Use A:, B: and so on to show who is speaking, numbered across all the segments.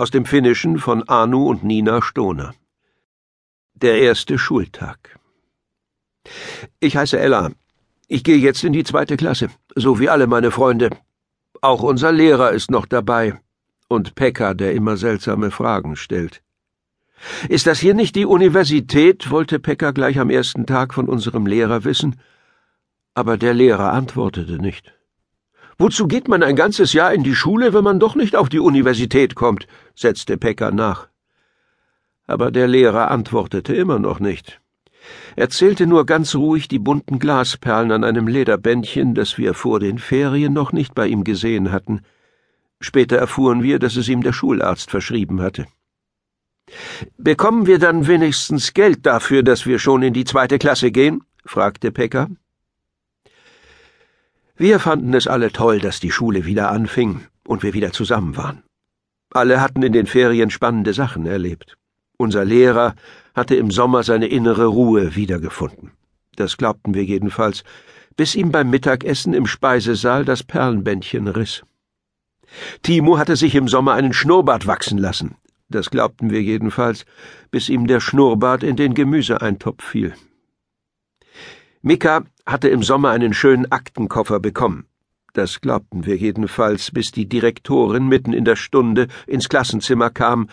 A: Aus dem Finnischen von Anu und Nina Stoner. Der erste Schultag. Ich heiße Ella. Ich gehe jetzt in die zweite Klasse, so wie alle meine Freunde. Auch unser Lehrer ist noch dabei. Und Pekka, der immer seltsame Fragen stellt. Ist das hier nicht die Universität? wollte Pekka gleich am ersten Tag von unserem Lehrer wissen. Aber der Lehrer antwortete nicht. Wozu geht man ein ganzes Jahr in die Schule, wenn man doch nicht auf die Universität kommt? setzte Pekka nach. Aber der Lehrer antwortete immer noch nicht. Er zählte nur ganz ruhig die bunten Glasperlen an einem Lederbändchen, das wir vor den Ferien noch nicht bei ihm gesehen hatten. Später erfuhren wir, dass es ihm der Schularzt verschrieben hatte. Bekommen wir dann wenigstens Geld dafür, dass wir schon in die zweite Klasse gehen? fragte Pekka. Wir fanden es alle toll, dass die Schule wieder anfing und wir wieder zusammen waren. Alle hatten in den Ferien spannende Sachen erlebt. Unser Lehrer hatte im Sommer seine innere Ruhe wiedergefunden. Das glaubten wir jedenfalls, bis ihm beim Mittagessen im Speisesaal das Perlenbändchen riss. Timo hatte sich im Sommer einen Schnurrbart wachsen lassen. Das glaubten wir jedenfalls, bis ihm der Schnurrbart in den Gemüseeintopf fiel. Mika hatte im Sommer einen schönen Aktenkoffer bekommen. Das glaubten wir jedenfalls, bis die Direktorin mitten in der Stunde ins Klassenzimmer kam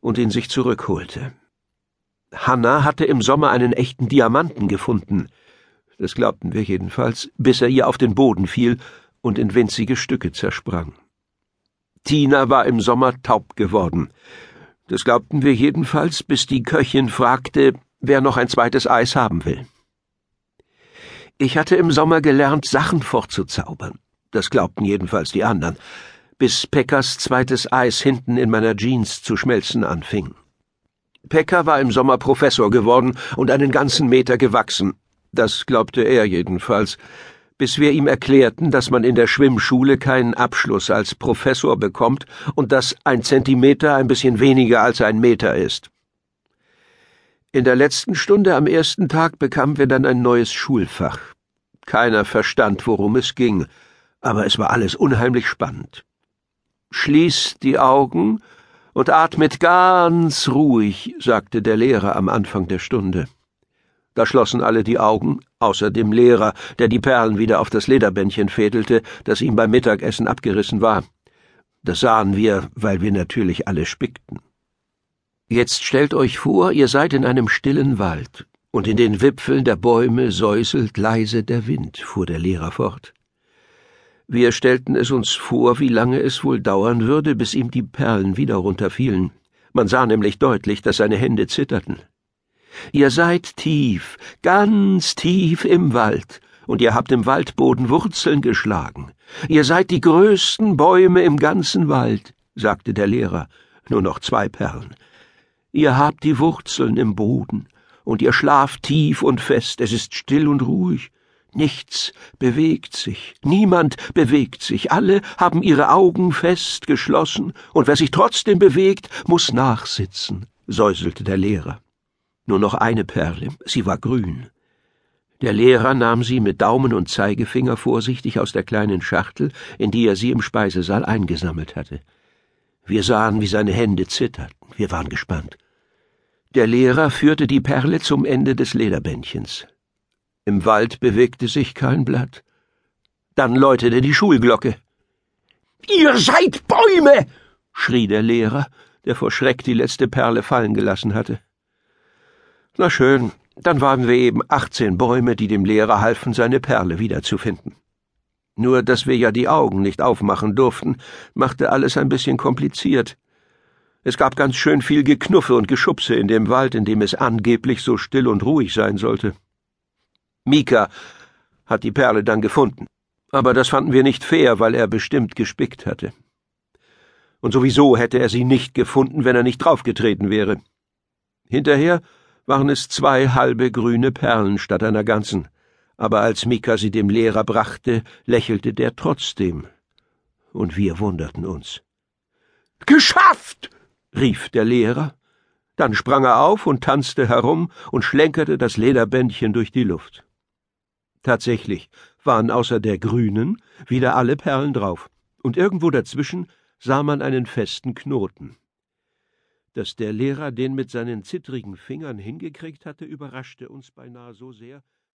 A: und ihn sich zurückholte. Hanna hatte im Sommer einen echten Diamanten gefunden. Das glaubten wir jedenfalls, bis er ihr auf den Boden fiel und in winzige Stücke zersprang. Tina war im Sommer taub geworden. Das glaubten wir jedenfalls, bis die Köchin fragte, wer noch ein zweites Eis haben will. Ich hatte im Sommer gelernt, Sachen fortzuzaubern. Das glaubten jedenfalls die anderen, bis Peckers zweites Eis hinten in meiner Jeans zu schmelzen anfing. Pecker war im Sommer Professor geworden und einen ganzen Meter gewachsen. Das glaubte er jedenfalls, bis wir ihm erklärten, dass man in der Schwimmschule keinen Abschluss als Professor bekommt und dass ein Zentimeter ein bisschen weniger als ein Meter ist. In der letzten Stunde am ersten Tag bekamen wir dann ein neues Schulfach. Keiner verstand, worum es ging, aber es war alles unheimlich spannend. Schließt die Augen und atmet ganz ruhig, sagte der Lehrer am Anfang der Stunde. Da schlossen alle die Augen, außer dem Lehrer, der die Perlen wieder auf das Lederbändchen fädelte, das ihm beim Mittagessen abgerissen war. Das sahen wir, weil wir natürlich alle spickten. Jetzt stellt euch vor, ihr seid in einem stillen Wald, und in den Wipfeln der Bäume säuselt leise der Wind, fuhr der Lehrer fort. Wir stellten es uns vor, wie lange es wohl dauern würde, bis ihm die Perlen wieder runterfielen. Man sah nämlich deutlich, dass seine Hände zitterten. Ihr seid tief, ganz tief im Wald, und ihr habt im Waldboden Wurzeln geschlagen. Ihr seid die größten Bäume im ganzen Wald, sagte der Lehrer, nur noch zwei Perlen. Ihr habt die Wurzeln im Boden, und ihr schlaft tief und fest, es ist still und ruhig. Nichts bewegt sich, niemand bewegt sich, alle haben ihre Augen fest geschlossen, und wer sich trotzdem bewegt, muss nachsitzen, säuselte der Lehrer. Nur noch eine Perle, sie war grün. Der Lehrer nahm sie mit Daumen und Zeigefinger vorsichtig aus der kleinen Schachtel, in die er sie im Speisesaal eingesammelt hatte. Wir sahen, wie seine Hände zitterten. Wir waren gespannt. Der Lehrer führte die Perle zum Ende des Lederbändchens. Im Wald bewegte sich kein Blatt. Dann läutete die Schulglocke. Ihr seid Bäume! schrie der Lehrer, der vor Schreck die letzte Perle fallen gelassen hatte. Na schön, dann waren wir eben achtzehn Bäume, die dem Lehrer halfen, seine Perle wiederzufinden. Nur, dass wir ja die Augen nicht aufmachen durften, machte alles ein bisschen kompliziert. Es gab ganz schön viel Geknuffe und Geschubse in dem Wald, in dem es angeblich so still und ruhig sein sollte. Mika hat die Perle dann gefunden, aber das fanden wir nicht fair, weil er bestimmt gespickt hatte. Und sowieso hätte er sie nicht gefunden, wenn er nicht draufgetreten wäre. Hinterher waren es zwei halbe grüne Perlen statt einer ganzen, aber als Mika sie dem Lehrer brachte, lächelte der trotzdem, und wir wunderten uns. Geschafft! Rief der Lehrer. Dann sprang er auf und tanzte herum und schlenkerte das Lederbändchen durch die Luft. Tatsächlich waren außer der grünen wieder alle Perlen drauf, und irgendwo dazwischen sah man einen festen Knoten. Dass der Lehrer den mit seinen zittrigen Fingern hingekriegt hatte, überraschte uns beinahe so sehr,